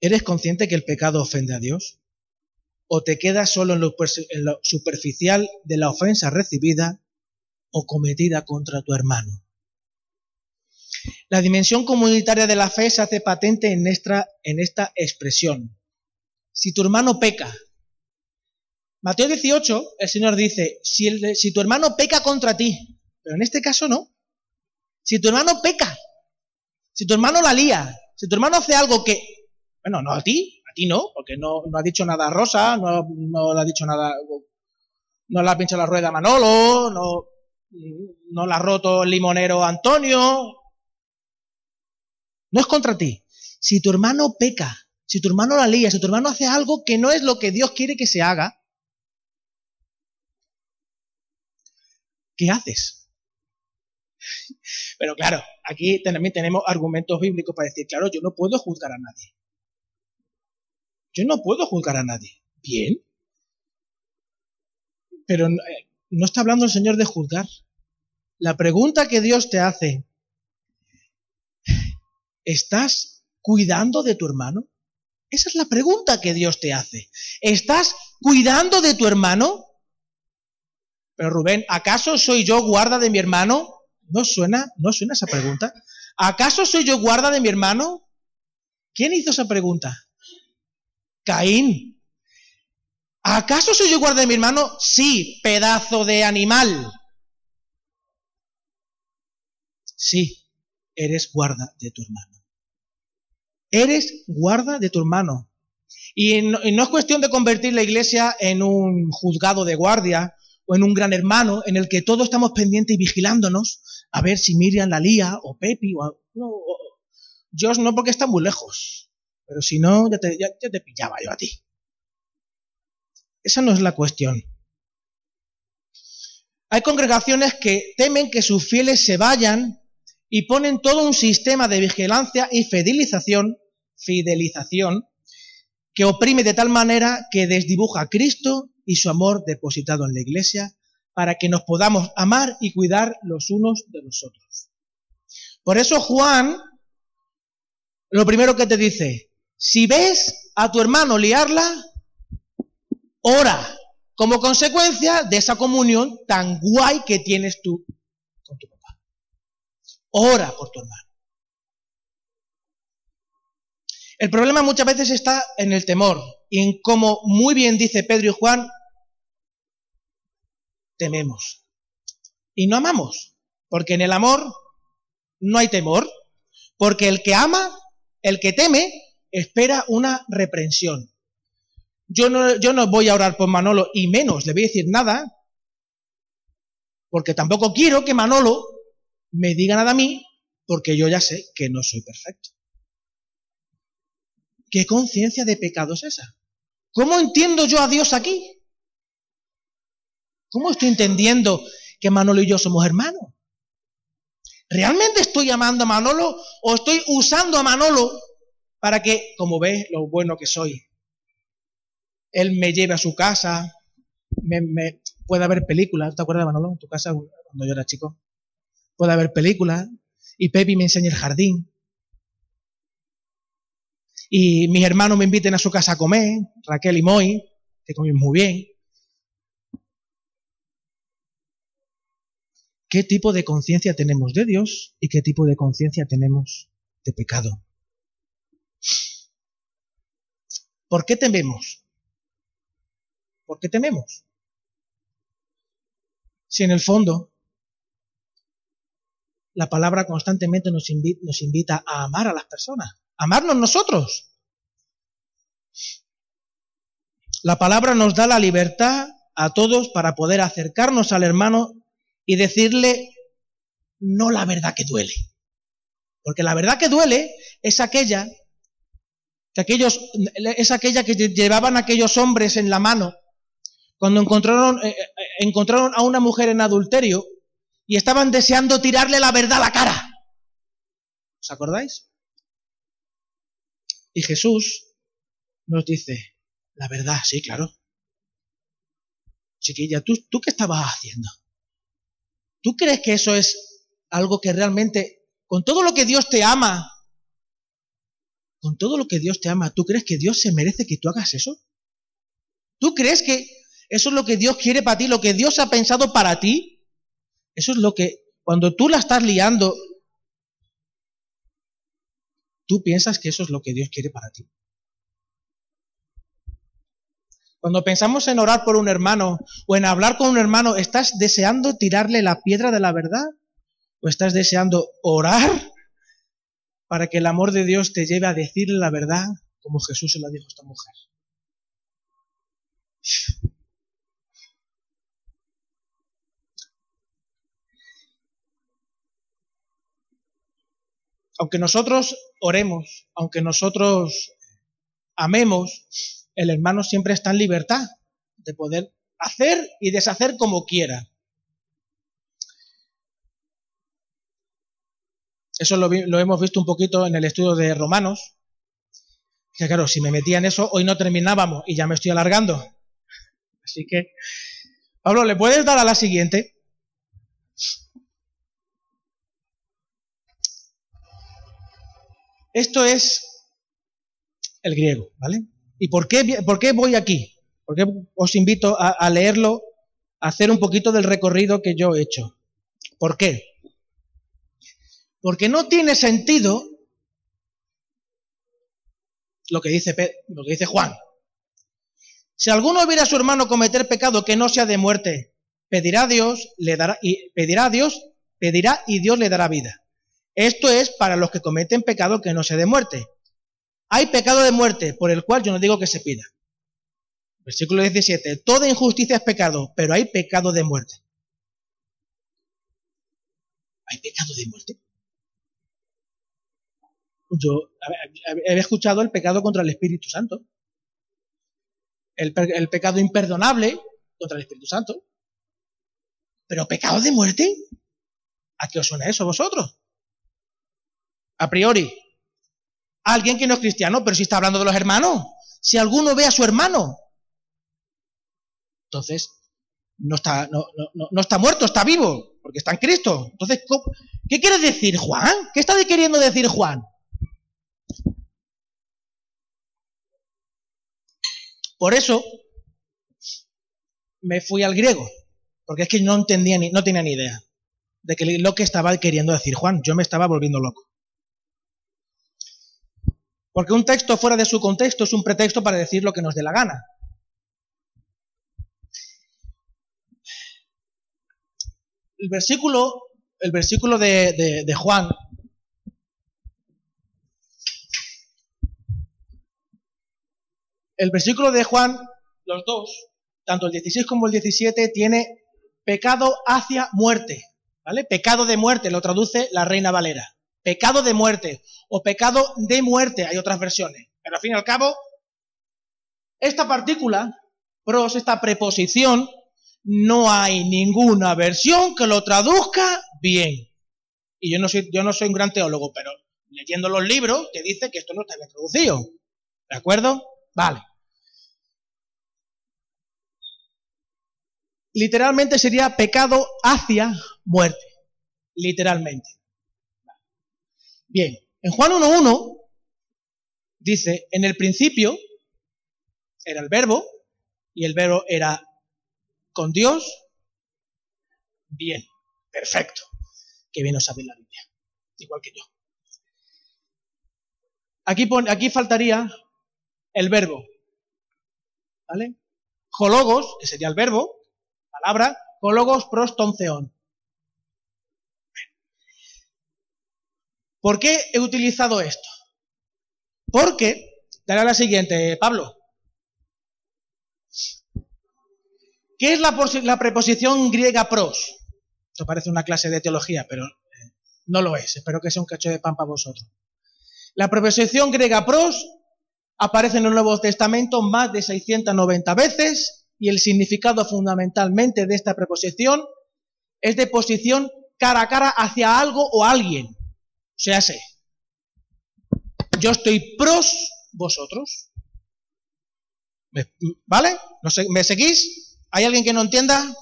¿Eres consciente que el pecado ofende a Dios? ¿O te quedas solo en lo, superficial de la ofensa recibida o cometida contra tu hermano? La dimensión comunitaria de la fe se hace patente en esta expresión. Si tu hermano peca, Mateo 18, el Señor dice, si, tu hermano peca contra ti, pero en este caso no, si tu hermano peca, si tu hermano la lía, si tu hermano hace algo que, bueno, no a ti, a ti no, porque no, ha dicho nada Rosa, no, no le ha dicho nada, no le ha pinchado la rueda a Manolo, no, no le ha roto el limonero Antonio, no es contra ti. Si tu hermano peca, si tu hermano la lía, si tu hermano hace algo que no es lo que Dios quiere que se haga, ¿qué haces? Pero claro, aquí también tenemos argumentos bíblicos para decir, claro, yo no puedo juzgar a nadie. Yo no puedo juzgar a nadie. Bien. Pero eh, no está hablando el Señor de juzgar. La pregunta que Dios te hace ¿Estás cuidando de tu hermano? Esa es la pregunta que Dios te hace. ¿Estás cuidando de tu hermano? Pero Rubén, ¿acaso soy yo guarda de mi hermano? ¿No suena, no suena esa pregunta? ¿Acaso soy yo guarda de mi hermano? ¿Quién hizo esa pregunta? Caín. ¿Acaso soy yo guarda de mi hermano? Sí, pedazo de animal. Sí, eres guarda de tu hermano. Eres guarda de tu hermano. Y no, es cuestión de convertir la iglesia en un juzgado de guardia o en un gran hermano en el que todos estamos pendientes y vigilándonos a ver si Miriam la lía o Pepi o... No, no porque está muy lejos, pero si no ya te, ya te pillaba yo a ti. Esa no es la cuestión. Hay congregaciones que temen que sus fieles se vayan y ponen todo un sistema de vigilancia y fidelización, fidelización que oprime de tal manera que desdibuja a Cristo y su amor depositado en la iglesia para que nos podamos amar y cuidar los unos de los otros. Por eso Juan, lo primero que te dice, si ves a tu hermano liarla, ora como consecuencia de esa comunión tan guay que tienes tú con tu Ora por tu hermano. El problema muchas veces está en el temor y en como muy bien dice Pedro y Juan, tememos. Y no amamos, porque en el amor no hay temor, porque el que ama, el que teme, espera una reprensión. Yo no, yo no voy a orar por Manolo y menos le voy a decir nada, porque tampoco quiero que Manolo me diga nada a mí porque yo ya sé que no soy perfecto. ¿Qué conciencia de pecado es esa? ¿Cómo entiendo yo a Dios aquí? ¿Cómo estoy entendiendo que Manolo y yo somos hermanos? ¿Realmente estoy amando a Manolo o estoy usando a Manolo para que, como ves, lo bueno que soy, él me lleve a su casa, me, me pueda ver películas? ¿Te acuerdas de Manolo en tu casa cuando yo era chico? puede haber películas, y Pepi me enseña el jardín. Y mis hermanos me inviten a su casa a comer, Raquel y Moy, que comemos muy bien. ¿Qué tipo de conciencia tenemos de Dios y qué tipo de conciencia tenemos de pecado? ¿Por qué tememos? ¿Por qué tememos? Si en el fondo la palabra constantemente nos invita, a amar a las personas, amarnos nosotros. La palabra nos da la libertad a todos para poder acercarnos al hermano y decirle no la verdad que duele. Porque la verdad que duele es aquella que aquellos, es aquella que llevaban aquellos hombres en la mano cuando encontraron, eh, eh, encontraron a una mujer en adulterio y estaban deseando tirarle la verdad a la cara. ¿Os acordáis? Y Jesús nos dice, la verdad, sí, claro. Chiquilla, ¿tú, ¿tú qué estabas haciendo? ¿Tú crees que eso es algo que realmente, con todo lo que Dios te ama, con todo lo que Dios te ama, ¿tú crees que Dios se merece que tú hagas eso? ¿Tú crees que eso es lo que Dios quiere para ti, lo que Dios ha pensado para ti? Eso es lo que, cuando tú la estás liando, tú piensas que eso es lo que Dios quiere para ti. Cuando pensamos en orar por un hermano o en hablar con un hermano, ¿estás deseando tirarle la piedra de la verdad? ¿O estás deseando orar para que el amor de Dios te lleve a decirle la verdad como Jesús se la dijo a esta mujer? Aunque nosotros oremos, aunque nosotros amemos, el hermano siempre está en libertad de poder hacer y deshacer como quiera. Eso lo, hemos visto un poquito en el estudio de Romanos. Que claro, si me metía en eso, hoy no terminábamos y ya me estoy alargando. Así que, Pablo, ¿le puedes dar a la siguiente? Esto es el griego, ¿vale? ¿Y por qué, por qué voy aquí? ¿Por qué os invito a, a leerlo, a hacer un poquito del recorrido que yo he hecho? ¿Por qué? Porque no tiene sentido lo que dice, lo que dice Juan. Si alguno viera a su hermano cometer pecado que no sea de muerte, pedirá a Dios, le dará, y pedirá a Dios, pedirá y Dios le dará vida. Esto es para los que cometen pecado que no sea de muerte. Hay pecado de muerte, por el cual yo no digo que se pida. Versículo 17. Toda injusticia es pecado, pero hay pecado de muerte. ¿Hay pecado de muerte? Yo he escuchado el pecado contra el Espíritu Santo. El, el pecado imperdonable contra el Espíritu Santo. Pero pecado de muerte. ¿A qué os suena eso vosotros? A priori, alguien que no es cristiano, pero si está hablando de los hermanos. Si alguno ve a su hermano, entonces no está, no, no, está muerto, está vivo, porque está en Cristo. Entonces, ¿qué quiere decir Juan? ¿Qué está queriendo decir Juan? Por eso me fui al griego, porque es que no entendía ni, no tenía ni idea de que lo que estaba queriendo decir Juan. Yo me estaba volviendo loco. Porque un texto fuera de su contexto es un pretexto para decir lo que nos dé la gana. El versículo, el versículo de, de Juan el versículo de Juan, los dos, tanto el 16 como el 17, tiene pecado hacia muerte, ¿vale? Pecado de muerte, lo traduce la Reina Valera pecado de muerte o pecado de muerte, hay otras versiones. Pero al fin y al cabo, esta partícula, pros, esta preposición, no hay ninguna versión que lo traduzca bien. Y yo no soy, yo no soy un gran teólogo, pero leyendo los libros te dice que esto no está bien traducido. ¿De acuerdo? Vale. Literalmente sería pecado hacia muerte. Literalmente. Bien, en Juan 1.1 dice, en el principio era el verbo y el verbo era con Dios. Bien, perfecto. Que bien os sabe la Biblia, igual que yo. Aquí, aquí faltaría el verbo, ¿vale? Jologos, que sería el verbo, palabra, jologos prostonceon. ¿Por qué he utilizado esto? Porque, daré la siguiente, Pablo. ¿Qué es la, preposición griega pros? Esto parece una clase de teología, pero eh, No lo es. Espero que sea un cacho de pan para vosotros. La preposición griega pros aparece en el Nuevo Testamento más de 690 veces y el significado fundamentalmente de esta preposición es de posición cara a cara hacia algo o alguien. Sea, sé, yo estoy pros vosotros. ¿Vale? ¿Me seguís? ¿Hay alguien que no entienda?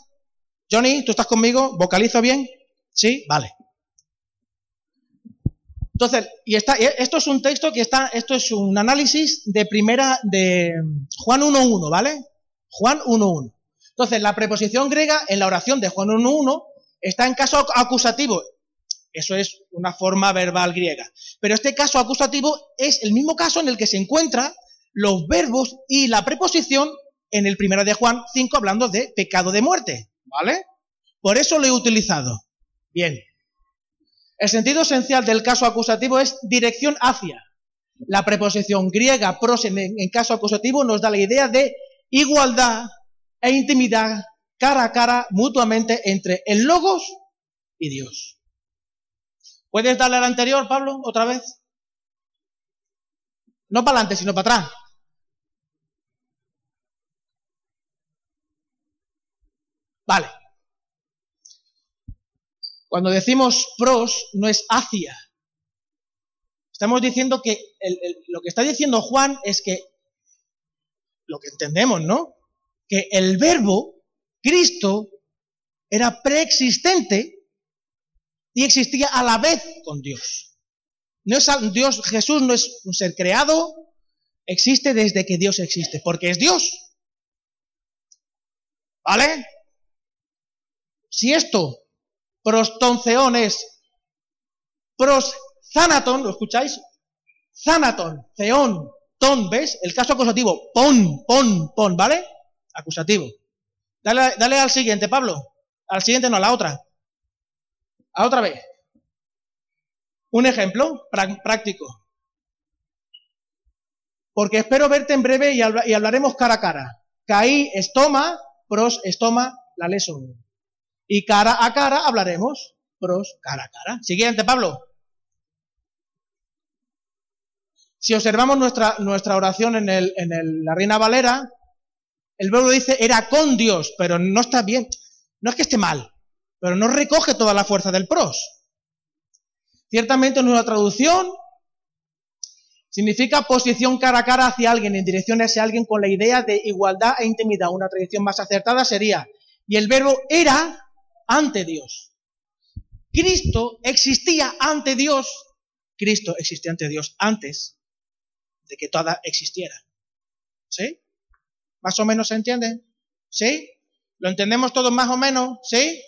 Johnny, ¿tú estás conmigo? ¿Vocalizo bien? ¿Sí? Vale. Entonces, y está, esto es un texto que está, esto es un análisis de primera, de Juan 1.1, ¿vale? Juan 1.1. Entonces, la preposición griega en la oración de Juan 1.1 está en caso acusativo. Eso es una forma verbal griega. Pero este caso acusativo es el mismo caso en el que se encuentran los verbos y la preposición en el primero de Juan 5 hablando de pecado de muerte, ¿vale? Por eso lo he utilizado. Bien. El sentido esencial del caso acusativo es dirección hacia. La preposición griega pros en, caso acusativo nos da la idea de igualdad e intimidad cara a cara mutuamente entre el logos y Dios. ¿Puedes darle al anterior, Pablo, otra vez? No para adelante, sino para atrás. Vale. Cuando decimos pros, no es hacia. Estamos diciendo que lo que está diciendo Juan es que, lo que entendemos, ¿no? Que el verbo, Cristo, era preexistente y existía a la vez con Dios. No es Dios, Jesús no es un ser creado, existe desde que Dios existe, porque es Dios. ¿Vale? Si esto prostonceón es pros zanaton, ¿lo escucháis? Zanaton, ceón, ton, ¿ves? El caso acusativo, pon, pon, pon, ¿vale? Acusativo. Dale, dale al siguiente, Pablo. Al siguiente no, a la otra. A otra vez. Un ejemplo práctico. Porque espero verte en breve y, hablaremos cara a cara. Caí, estoma, pros, estoma, la leso. Y cara a cara hablaremos pros cara a cara. Siguiente, Pablo. Si observamos nuestra, nuestra oración en la Reina Valera, el verbo dice era con Dios, pero no está bien. No es que esté mal, pero no recoge toda la fuerza del pros. Ciertamente en nuestra traducción significa posición cara a cara hacia alguien, en dirección a ese alguien con la idea de igualdad e intimidad. Una tradición más acertada sería, y el verbo era ante Dios. Cristo existía ante Dios. Cristo existía ante Dios antes de que toda existiera. ¿Sí? ¿Más o menos se entiende? ¿Sí? ¿Lo entendemos todos más o menos? ¿Sí?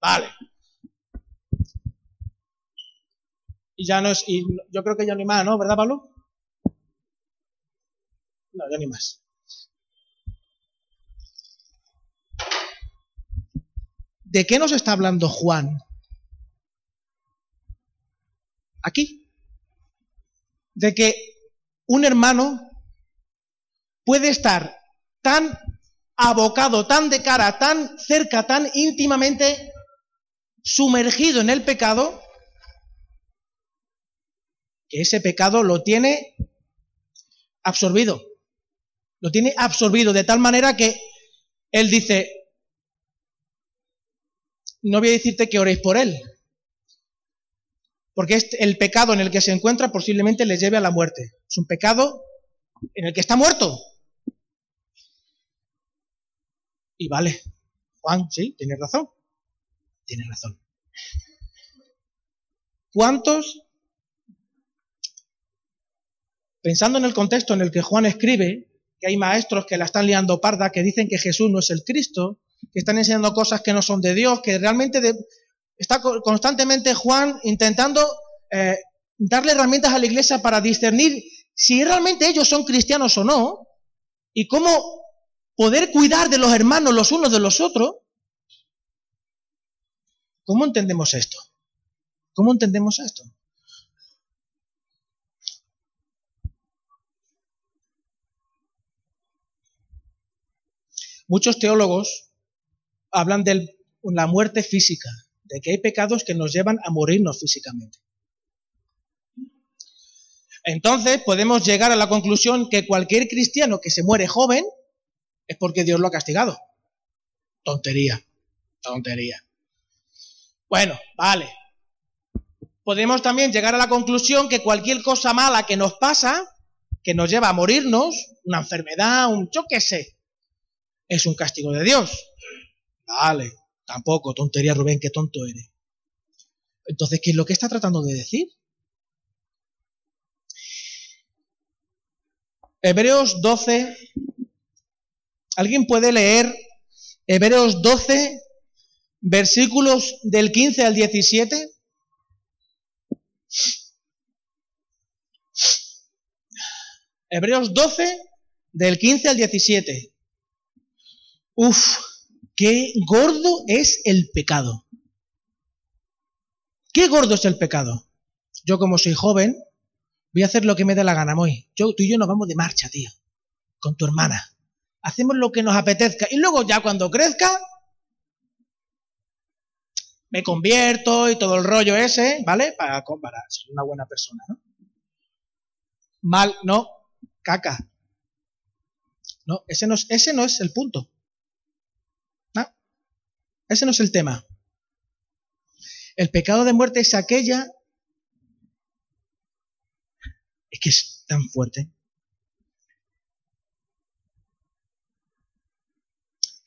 Vale. Y ya no es, y yo creo que ya ni más, ¿no? ¿Verdad, Pablo? No, ya ni más. ¿De qué nos está hablando Juan? Aquí. De que un hermano puede estar tan abocado, tan de cara, tan cerca, tan íntimamente sumergido en el pecado, que ese pecado lo tiene absorbido. Lo tiene absorbido de tal manera que él dice, no voy a decirte que oréis por él, porque este, el pecado en el que se encuentra posiblemente le lleve a la muerte. Es un pecado en el que está muerto. Y vale, Juan, sí, tiene razón. Tiene razón. ¿Cuántos, pensando en el contexto en el que Juan escribe, que hay maestros que la están liando parda, que dicen que Jesús no es el Cristo, que están enseñando cosas que no son de Dios, que realmente está constantemente Juan intentando eh, darle herramientas a la iglesia para discernir si realmente ellos son cristianos o no, y cómo poder cuidar de los hermanos los unos de los otros. ¿Cómo entendemos esto? ¿Cómo entendemos esto? Muchos teólogos hablan de la muerte física de que hay pecados que nos llevan a morirnos físicamente. Entonces podemos llegar a la conclusión que cualquier cristiano que se muere joven es porque Dios lo ha castigado. Tontería, tontería. Bueno, vale. Podemos también llegar a la conclusión que cualquier cosa mala que nos pasa, que nos lleva a morirnos, una enfermedad, un yo qué sé, es un castigo de Dios. Vale, tampoco, tontería Rubén, qué tonto eres. Entonces, ¿qué es lo que está tratando de decir? Hebreos 12. ¿Alguien puede leer Hebreos 12, versículos del 15 al 17? Hebreos 12, del 15 al 17. Uf, qué gordo es el pecado. ¿Qué gordo es el pecado? Yo como soy joven, Voy a hacer lo que me dé la gana, Moy. Yo, tú y yo nos vamos de marcha, tío. Con tu hermana. Hacemos lo que nos apetezca. Y luego ya cuando crezca, me convierto y todo el rollo ese, ¿vale? Para, para ser una buena persona, ¿no? Mal, no, caca. No, ese no es, ese no es el punto. ¿No? Ese no es el tema. El pecado de muerte es aquella es que es tan fuerte.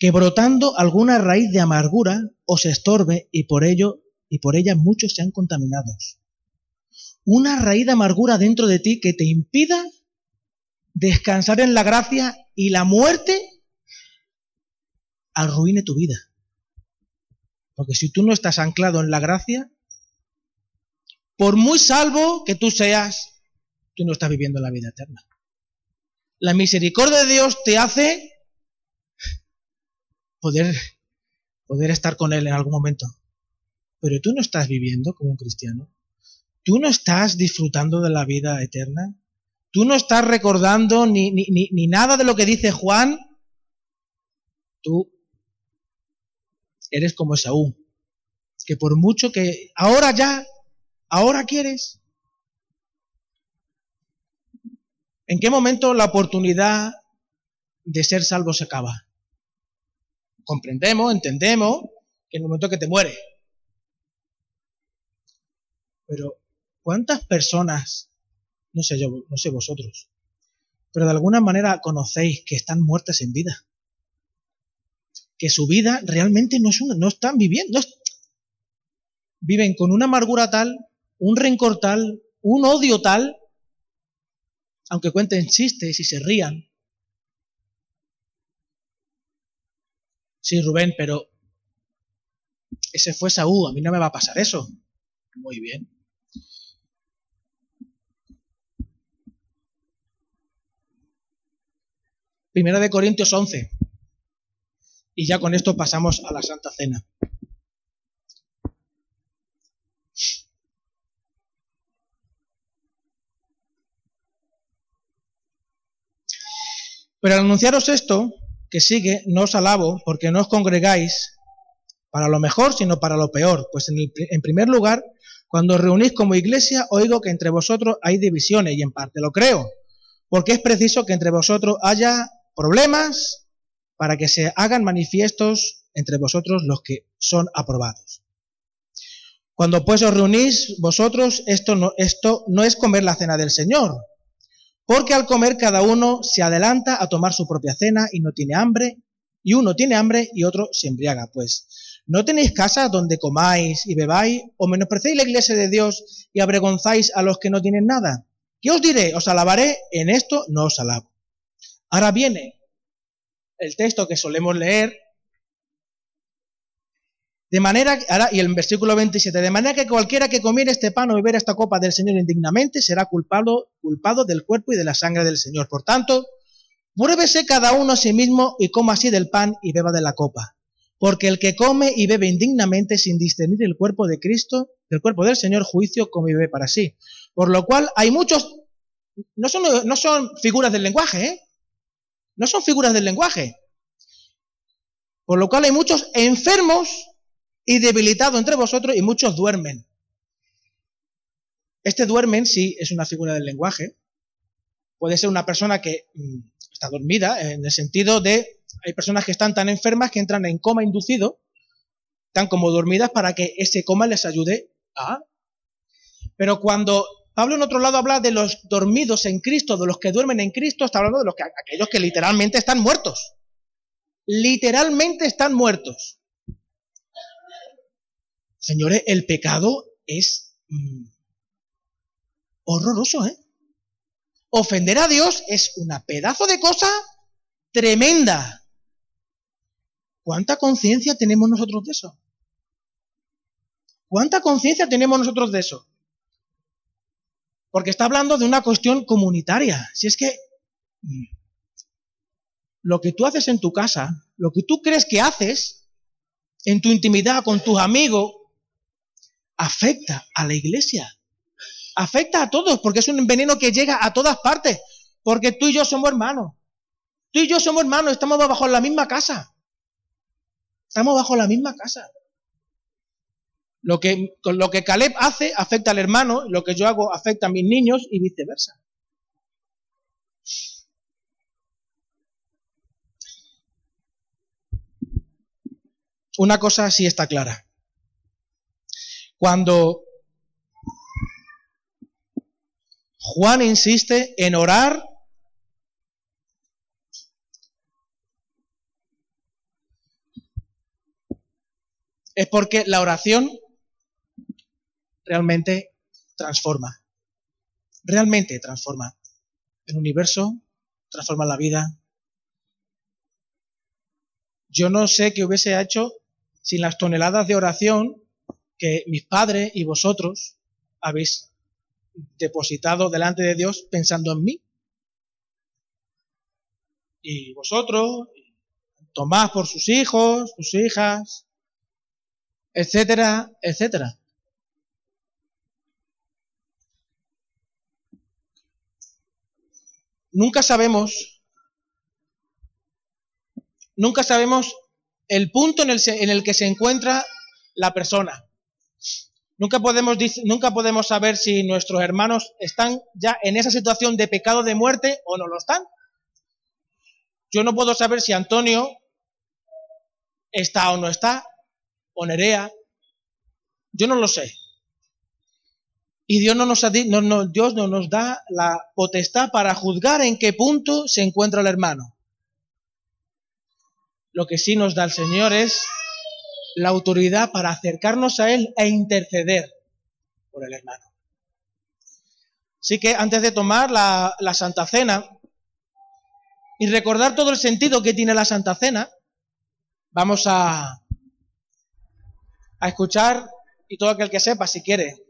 Que brotando alguna raíz de amargura os estorbe y por ello y por ella muchos sean contaminados. Una raíz de amargura dentro de ti que te impida descansar en la gracia y la muerte arruine tu vida. Porque si tú no estás anclado en la gracia, por muy salvo que tú seas, tú no estás viviendo la vida eterna. La misericordia de Dios te hace poder, poder estar con Él en algún momento. Pero tú no estás viviendo como un cristiano. Tú no estás disfrutando de la vida eterna. Tú no estás recordando ni, ni, ni nada de lo que dice Juan. Tú eres como Esaú, que por mucho que ahora ya, ahora quieres, ¿En qué momento la oportunidad de ser salvo se acaba? Comprendemos, entendemos que en el momento que te mueres. Pero, ¿cuántas personas, no sé yo, no sé vosotros, pero de alguna manera conocéis que están muertas en vida? Que su vida realmente no es una, no están viviendo, viven con una amargura tal, un rencor tal, un odio tal, aunque cuenten chistes y se rían. Sí, Rubén, pero ese fue Saúl, a mí no me va a pasar eso. Muy bien. Primera de Corintios 11. Y ya con esto pasamos a la Santa Cena. Pero al anunciaros esto, que sigue, no os alabo, porque no os congregáis para lo mejor, sino para lo peor. Pues en, primer lugar, cuando os reunís como iglesia, oigo que entre vosotros hay divisiones, y en parte lo creo, porque es preciso que entre vosotros haya problemas para que se hagan manifiestos entre vosotros los que son aprobados. Cuando pues os reunís vosotros, esto no, esto no es comer la cena del Señor, porque al comer cada uno se adelanta a tomar su propia cena y no tiene hambre, y uno tiene hambre y otro se embriaga. Pues, ¿no tenéis casa donde comáis y bebáis, o menosprecéis la iglesia de Dios y avergonzáis a los que no tienen nada? ¿Qué os diré? Os alabaré, en esto no os alabo. Ahora viene el texto que solemos leer de manera, ahora, y el versículo 27, de manera que cualquiera que comiera este pan o bebiera esta copa del Señor indignamente será culpado, culpado del cuerpo y de la sangre del Señor. Por tanto, pruébese cada uno a sí mismo y coma así del pan y beba de la copa. Porque el que come y bebe indignamente sin discernir el cuerpo de Cristo, del cuerpo del Señor, juicio come y bebe para sí. Por lo cual hay muchos, no son, no son figuras del lenguaje, ¿eh? No son figuras del lenguaje. Por lo cual hay muchos enfermos y debilitado entre vosotros y muchos duermen. Este duermen sí es una figura del lenguaje. Puede ser una persona que mm, está dormida, en el sentido de, hay personas que están tan enfermas que entran en coma inducido, tan como dormidas para que ese coma les ayude a... Pero cuando Pablo en otro lado habla de los dormidos en Cristo, de los que duermen en Cristo, está hablando de los que, aquellos que literalmente están muertos. Literalmente están muertos. Señores, el pecado es mm, horroroso, ¿eh? Ofender a Dios es una pedazo de cosa tremenda. ¿Cuánta conciencia tenemos nosotros de eso? ¿Cuánta conciencia tenemos nosotros de eso? Porque está hablando de una cuestión comunitaria. Si es que mm, lo que tú haces en tu casa, lo que tú crees que haces en tu intimidad con tus amigos, afecta a la iglesia. Afecta a todos, porque es un veneno que llega a todas partes. Porque tú y yo somos hermanos. Tú y yo somos hermanos, estamos bajo la misma casa. Estamos bajo la misma casa. Lo que, lo que Caleb hace afecta al hermano, lo que yo hago afecta a mis niños y viceversa. Una cosa sí está clara. Cuando Juan insiste en orar es porque la oración realmente transforma. Realmente transforma el universo, transforma la vida. Yo no sé qué hubiese hecho sin las toneladas de oración que mis padres y vosotros habéis depositado delante de Dios pensando en mí. Y vosotros, Tomás por sus hijos, sus hijas, etcétera, etcétera. nunca sabemos, nunca sabemos el punto en el, en el que se encuentra la persona. Nunca podemos, nunca podemos saber si nuestros hermanos están ya en esa situación de pecado de muerte o no lo están. Yo no puedo saber si Antonio está o no está, o Nerea. Yo no lo sé. Y Dios no, nos no, Dios no nos da la potestad para juzgar en qué punto se encuentra el hermano. Lo que sí nos da el Señor es la autoridad para acercarnos a Él e interceder por el hermano. Así que antes de tomar la, la Santa Cena y recordar todo el sentido que tiene la Santa Cena, vamos a, a escuchar, y todo aquel que sepa, si quiere,